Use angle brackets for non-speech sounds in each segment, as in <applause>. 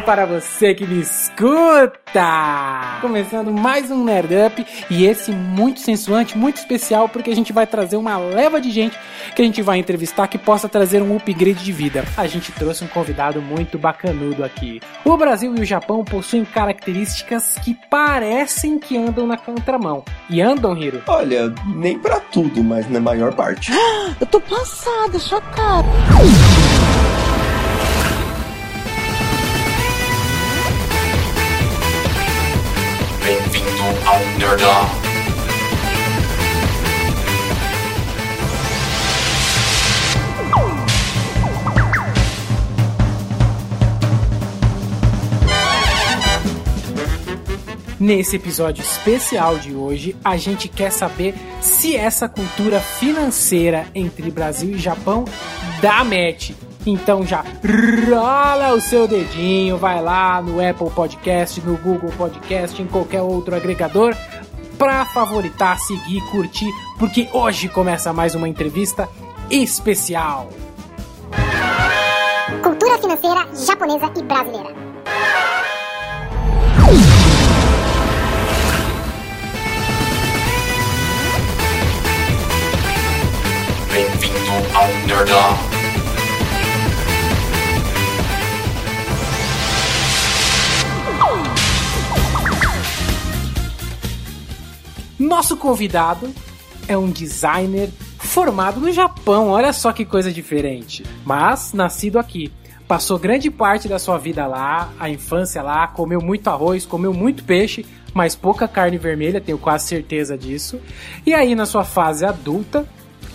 Hello para você que me escuta! Começando mais um Nerd Up e esse muito sensuante, muito especial, porque a gente vai trazer uma leva de gente que a gente vai entrevistar que possa trazer um upgrade de vida. A gente trouxe um convidado muito bacanudo aqui. O Brasil e o Japão possuem características que parecem que andam na contramão. E andam, Hiro? Olha, nem para tudo, mas na maior parte. <gasps> Eu tô passada, chocada. Bem-vindo ao Nerdão. Nesse episódio especial de hoje, a gente quer saber se essa cultura financeira entre Brasil e Japão dá match. Então já rola o seu dedinho, vai lá no Apple Podcast, no Google Podcast, em qualquer outro agregador para favoritar, seguir, curtir, porque hoje começa mais uma entrevista especial. Cultura financeira japonesa e brasileira. Bem-vindo ao Nerdão. Nosso convidado é um designer formado no Japão, olha só que coisa diferente, mas nascido aqui. Passou grande parte da sua vida lá, a infância lá, comeu muito arroz, comeu muito peixe, mas pouca carne vermelha, tenho quase certeza disso. E aí, na sua fase adulta,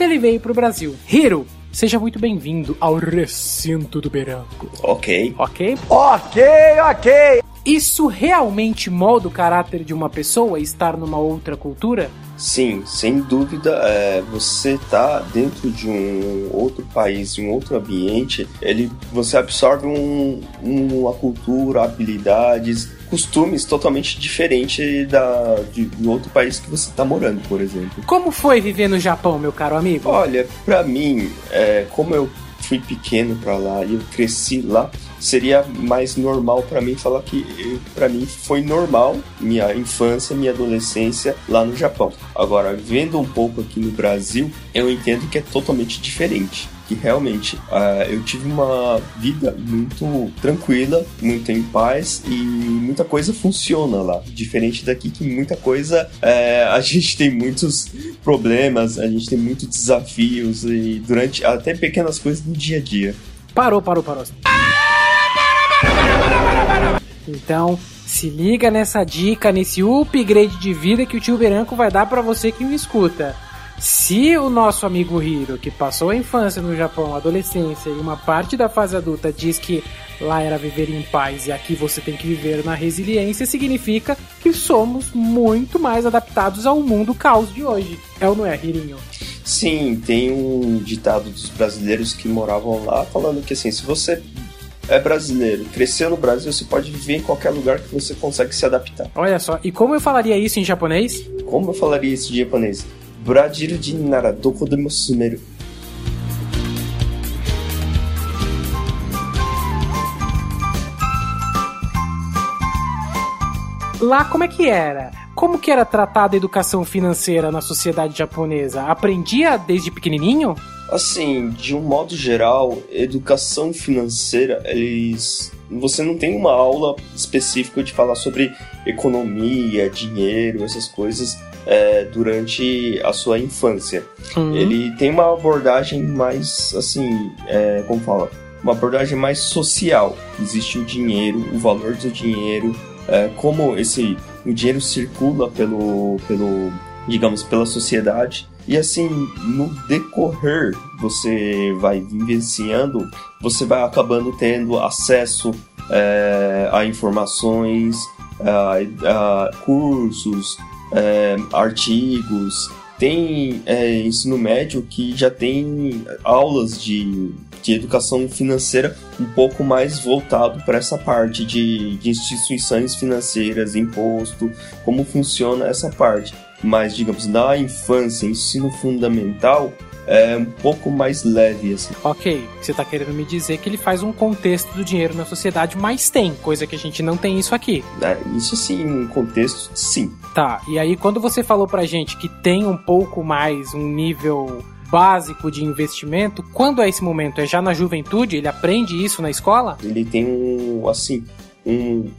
ele veio para o Brasil. Hiro, seja muito bem-vindo ao recinto do Beranco. Ok. Ok? Ok, ok. Isso realmente molda o caráter de uma pessoa estar numa outra cultura? Sim, sem dúvida, é, você tá dentro de um outro país, de um outro ambiente, ele, você absorve um, um- uma cultura, habilidades, costumes totalmente diferentes da, de, do outro país que você está morando, por exemplo. Como foi viver no Japão, meu caro amigo? Olha, pra mim, é, como eu fui pequeno pra lá e eu cresci lá, seria mais normal pra mim falar que pra mim foi normal minha infância, minha adolescência lá no Japão. Agora, vendo um pouco aqui no Brasil, eu entendo que é totalmente diferente. Que realmente ah, eu tive uma vida muito tranquila, muito em paz e muita coisa funciona lá. Diferente daqui que muita coisa eh, <laughs> a gente tem muitos problemas, a gente tem muitos desafios e durante até pequenas coisas no dia a dia. Parou, parou, parou. Então, se liga nessa dica, nesse upgrade de vida que o tio Beranco vai dar pra você que me escuta. Se o nosso amigo Hiro, que passou a infância no Japão, a adolescência e uma parte da fase adulta diz que lá era viver em paz e aqui você tem que viver na resiliência, significa que somos muito mais adaptados ao mundo caos de hoje. É ou não é, Hirinho? Sim, tem um ditado dos brasileiros que moravam lá falando que assim, se você é brasileiro, cresceu no Brasil, você pode viver em qualquer lugar que você consegue se adaptar. Olha só, e como eu falaria isso em japonês? Como eu falaria isso em japonês? Brasil de nara doko de sumeru. Lá como é que era? Como que era tratada a educação financeira na sociedade japonesa? Aprendia desde pequenininho? Assim, de um modo geral, educação financeira, eles. Você não tem uma aula específica de falar sobre economia, dinheiro, essas coisas é, durante a sua infância. Uhum. Ele tem uma abordagem mais, assim, é, como fala? Uma abordagem mais social. Existe o dinheiro, o valor do dinheiro, é, como esse o dinheiro circula pelo, pelo, digamos, pela sociedade. E assim, no decorrer, você vai vivenciando, você vai acabando tendo acesso é, a informações, a, a cursos, é, artigos. Tem é, ensino médio que já tem aulas de, de educação financeira um pouco mais voltado para essa parte de, de instituições financeiras, imposto, como funciona essa parte. Mas, digamos, na infância, ensino fundamental, é um pouco mais leve, assim. Ok, você tá querendo me dizer que ele faz um contexto do dinheiro na sociedade, mas tem, coisa que a gente não tem isso aqui. É, isso sim, em contexto, sim. Tá, e aí quando você falou pra gente que tem um pouco mais um nível básico de investimento, quando é esse momento? É já na juventude? Ele aprende isso na escola? Ele tem um, assim, um,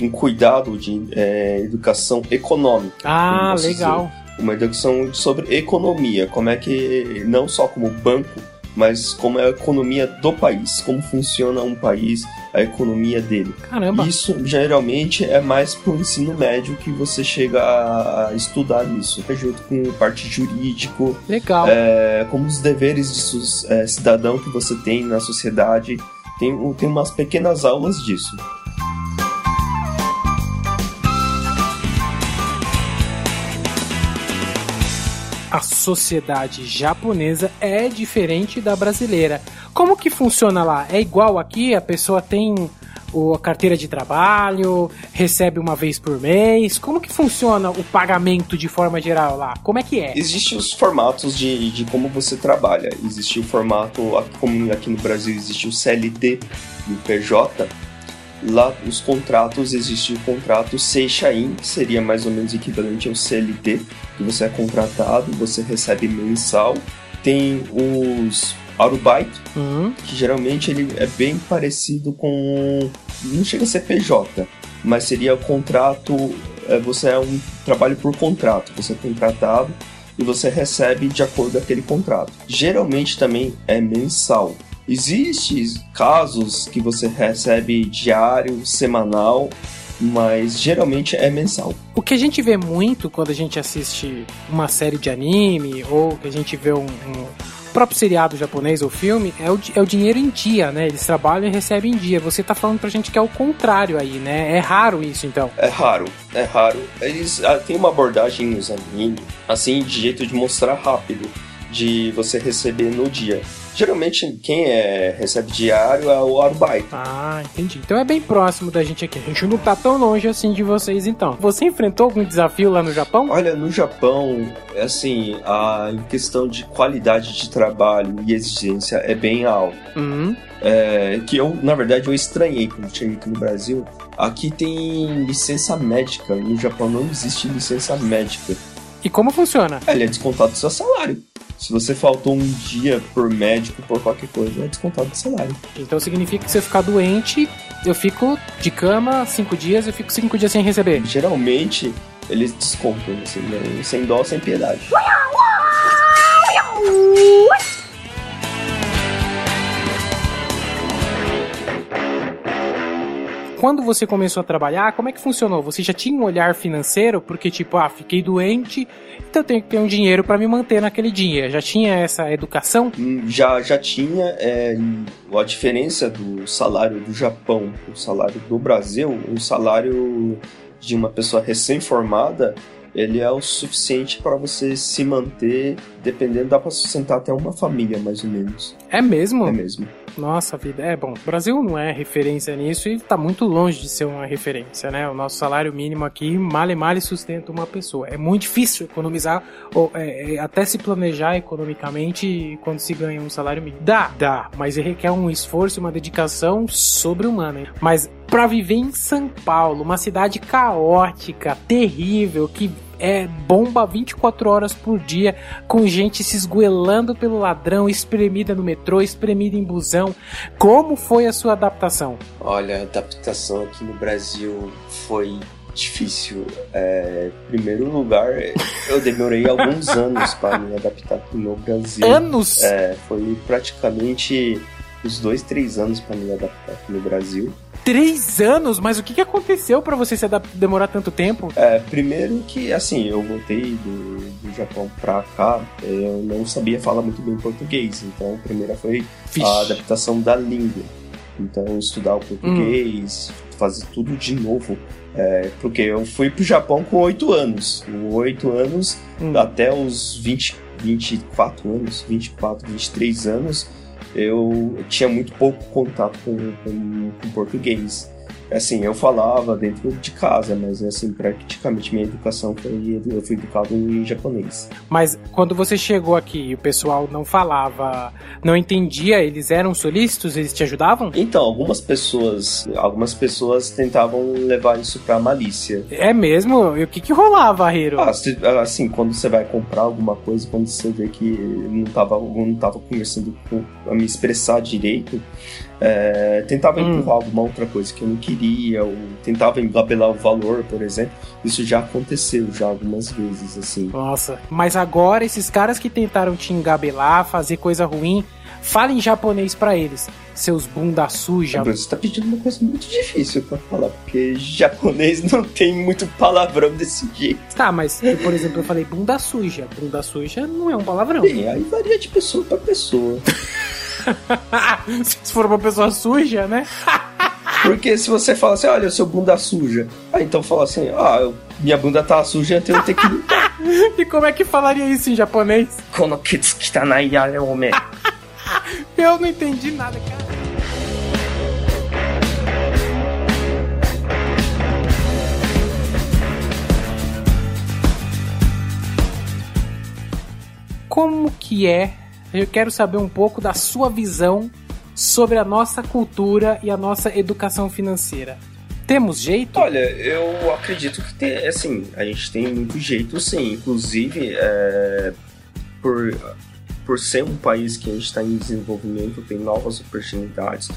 um cuidado de é, educação econômica. Ah, legal. dizer. Uma educação sobre economia, como é que, não só como banco, mas como é a economia do país, como funciona um país, a economia dele. Caramba. Isso geralmente é mais pro ensino médio que você chega a estudar isso, junto com parte jurídico, Legal. é, como os deveres de é, cidadão que você tem na sociedade. Tem, tem umas pequenas aulas disso. A sociedade japonesa é diferente da brasileira. Como que funciona lá? É igual aqui? A pessoa tem a carteira de trabalho, recebe uma vez por mês? Como que funciona o pagamento de forma geral lá? Como é que é? Existem os formatos de, de como você trabalha. Existe o formato, como aqui no Brasil existe o CLT e o PJ. Lá os contratos, existe o contrato Seixain, que seria mais ou menos equivalente ao CLT, que você é contratado, você recebe mensal. Tem os Arubite, Hum, que geralmente ele é bem parecido com. Não chega a ser PJ, mas seria o contrato. é, Você é um trabalho por contrato, você é contratado e você recebe de acordo com aquele contrato. Geralmente também é mensal. Existem casos que você recebe diário, semanal, mas geralmente é mensal. O que a gente vê muito quando a gente assiste uma série de anime ou que a gente vê um, um próprio seriado japonês ou filme é o, é o dinheiro em dia, né? Eles trabalham e recebem em dia. Você tá falando pra gente que é o contrário aí, né? É raro isso então. É raro, é raro. Eles ah, têm uma abordagem nos animes, assim, de jeito de mostrar rápido, de você receber no dia. Geralmente, quem é, recebe diário é o Arubite. Ah, entendi. Então é bem próximo da gente aqui. A gente não tá tão longe assim de vocês então. Você enfrentou algum desafio lá no Japão? Olha, no Japão, é assim, a questão de qualidade de trabalho e exigência é bem alta. Hum, É, que eu, na verdade, eu estranhei quando cheguei aqui no Brasil. Aqui tem licença médica, no Japão não existe licença médica. E como funciona? Ele é descontado do seu salário. Se você faltou um dia por médico, por qualquer coisa, é descontado do salário. Então significa que se eu ficar doente, eu fico de cama cinco dias, eu fico cinco dias sem receber. Geralmente, eles descontam, assim, né? sem dó, sem piedade. Quando você começou a trabalhar, como é que funcionou? Você já tinha um olhar financeiro? Porque, tipo, ah, fiquei doente, então eu tenho que ter um dinheiro pra me manter naquele dia. Já tinha essa educação? Hum, Já, já tinha é, a diferença do salário do Japão pro salário do Brasil, o salário de uma pessoa recém-formada, ele é o suficiente para você se manter, dependendo, dá para sustentar até uma família, mais ou menos. É mesmo? É mesmo. Nossa vida, é bom. O Brasil não é referência nisso e tá muito longe de ser uma referência, né? O nosso salário mínimo aqui, male male sustenta uma pessoa. É muito difícil economizar, ou é, é, até se planejar economicamente quando se ganha um salário mínimo. Dá, dá, mas requer um esforço e uma dedicação sobre-humana. Mas pra viver em São Paulo, uma cidade caótica, terrível, que é bomba 24 horas por dia, com gente se esgoelando pelo ladrão, espremida no metrô, espremida em busão. Como foi a sua adaptação? Olha, a adaptação aqui no Brasil foi difícil. É, em primeiro lugar, eu demorei alguns <laughs> anos para me adaptar aqui no Brasil. Anos? É, foi praticamente uns dois, três anos para me adaptar aqui no Brasil. Três anos? Mas o que, que aconteceu pra você se demorar tanto tempo? É, primeiro que, assim, eu voltei do, do Japão pra cá, eu não sabia falar muito bem português, então a primeira foi Vixe. a adaptação da língua. Então, estudar o português, fazer tudo de novo. É, porque eu fui pro Japão com oito anos. Com oito anos, Hum. até os 20, 24 anos, 24, 23 anos, eu tinha muito pouco contato com, com, com português. Assim, eu falava dentro de casa, mas assim, praticamente minha educação foi. Eu fui educado em japonês. Mas quando você chegou aqui e o pessoal não falava, não entendia, eles eram solícitos, eles te ajudavam? Então, algumas pessoas. Algumas pessoas tentavam levar isso pra malícia. É mesmo? E o que que rolava, Hiro? Ah, se- assim, quando você vai comprar alguma coisa, quando você vê que não tava, não tava começando com- a me expressar direito, é, tentava Hum. empurrar alguma outra coisa que eu não queria, ou tentava engabelar o valor, por exemplo. Isso já aconteceu já algumas vezes, assim. Nossa, mas agora esses caras que tentaram te engabelar, fazer coisa ruim, fala em japonês pra eles, seus bunda suja. Você tá pedindo uma coisa muito difícil pra falar, porque japonês <laughs> não tem muito palavrão desse jeito. Tá, mas eu, por exemplo, eu falei bunda suja. Bunda suja não é um palavrão. Bem, aí varia de pessoa pra pessoa. <laughs> Se for uma pessoa suja, né? <laughs> Porque se você fala assim, olha, seu bunda suja. Ah, então fala assim, ah, minha bunda tá suja, então eu tenho que limpar. <laughs> E como é que falaria isso em japonês? Kono kitsu kitanai yarome. <laughs> Eu não entendi nada, cara. Como que é? Eu quero saber um pouco da sua visão sobre a nossa cultura e a nossa educação financeira. Temos jeito? Olha, eu acredito que tem, assim, a gente tem muito jeito sim. Inclusive, é, por, por ser um país que a gente está em desenvolvimento, tem novas oportunidades,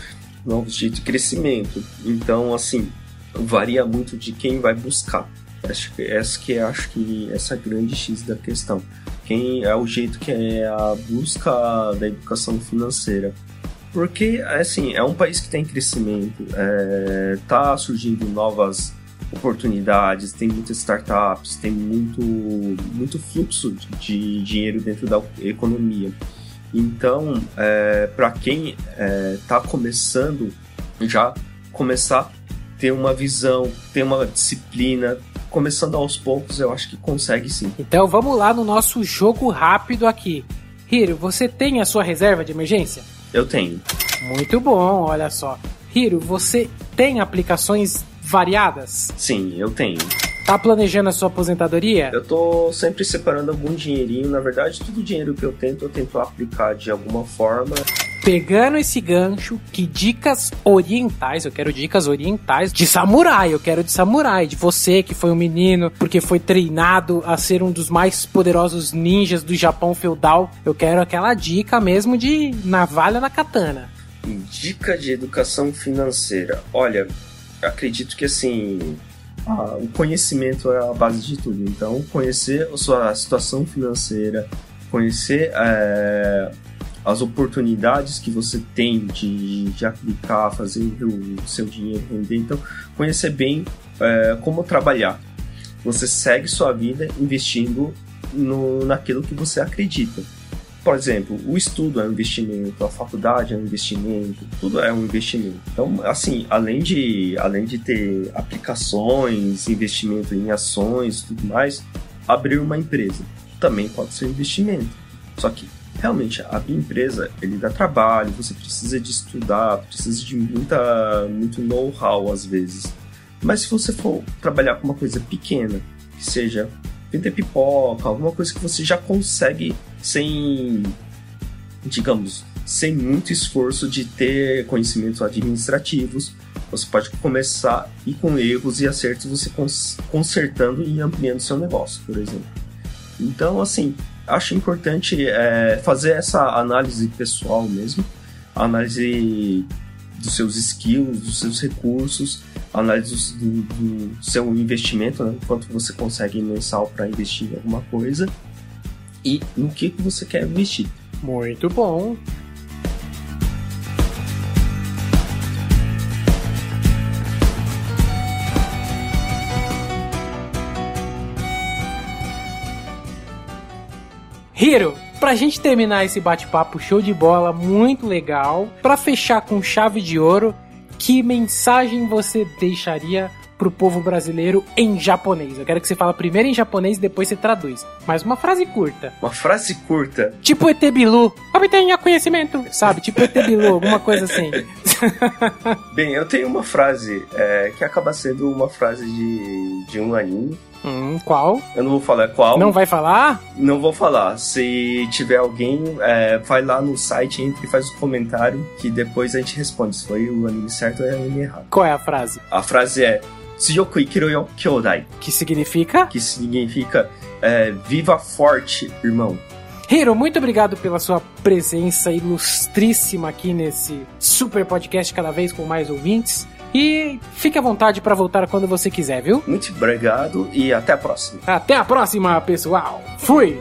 novos jeitos de crescimento. Então, assim, varia muito de quem vai buscar. Acho que essa que acho que essa é grande X da questão. Quem é o jeito que é a busca da educação financeira. Porque, assim, é um país que está em crescimento, é, tá surgindo novas oportunidades, tem muitas startups, tem muito, muito fluxo de, dinheiro dentro da economia. Então, é, para quem está começando, já começar a ter uma visão, ter uma disciplina, começando aos poucos, eu acho que consegue sim. Então vamos lá no nosso jogo rápido aqui. Hiro, você tem a sua reserva de emergência? Eu tenho. Muito bom, olha só. Hiro, você tem aplicações variadas? Sim, eu tenho. Tá planejando a sua aposentadoria? Eu tô sempre separando algum dinheirinho. Na verdade, todo o dinheiro que eu tento, eu tento aplicar de alguma forma. Pegando esse gancho, que dicas orientais, eu quero dicas orientais de samurai, eu quero de samurai, de você que foi um menino, porque foi treinado a ser um dos mais poderosos ninjas do Japão feudal. Eu quero aquela dica mesmo de navalha na katana. Dica de educação financeira. Olha, acredito que assim. o conhecimento é a base de tudo. Então, conhecer a sua situação financeira, conhecer eh, as oportunidades que você tem de, de aplicar, fazer o seu dinheiro render. Então, conhecer bem eh, como trabalhar. Você segue sua vida investindo no, naquilo que você acredita. Por exemplo, o estudo é um investimento, a faculdade é um investimento, tudo é um investimento. Então, assim, além de, além de ter aplicações, investimento em ações tudo mais, abrir uma empresa também pode ser um investimento. Só que, realmente, abrir empresa, ele dá trabalho, você precisa de estudar, precisa de muita, muito know-how às vezes. Mas se você for trabalhar com uma coisa pequena, que seja vender pipoca, alguma coisa que você já consegue sem, digamos, sem muito esforço de ter conhecimentos administrativos, você pode começar e com erros e acertos você cons- consertando e ampliando seu negócio, por exemplo. Então, assim, acho importante é, fazer essa análise pessoal mesmo, análise dos seus skills, dos seus recursos, análise do, do seu investimento, né? quanto você consegue mensal para investir em alguma coisa e no que, que você quer investir. Muito bom. Hiro, pra gente terminar esse bate-papo show de bola, muito legal, pra fechar com chave de ouro, que mensagem você deixaria pro povo brasileiro em japonês. Eu quero que você fale primeiro em japonês e depois você traduz. Mas uma frase curta. Uma frase curta. Tipo ET Bilu. Obtenha conhecimento. Sabe? Tipo ET Bilu, alguma coisa assim. <laughs> Bem, eu tenho uma frase é, que acaba sendo uma frase de, de um anime. Hum, qual? Eu não vou falar qual. Não vai falar? Não vou falar. Se tiver alguém, é, vai lá no site, entra e faz um comentário que depois a gente responde se foi o anime certo ou o anime errado. Qual é a frase? A frase é Kyodai, Que significa? que significa é, Viva forte, irmão. Hiro, muito obrigado pela sua presença ilustríssima aqui nesse super podcast cada vez com mais ouvintes. E fique à vontade para voltar quando você quiser, viu? Muito obrigado e até a próxima. Até a próxima, pessoal. Fui!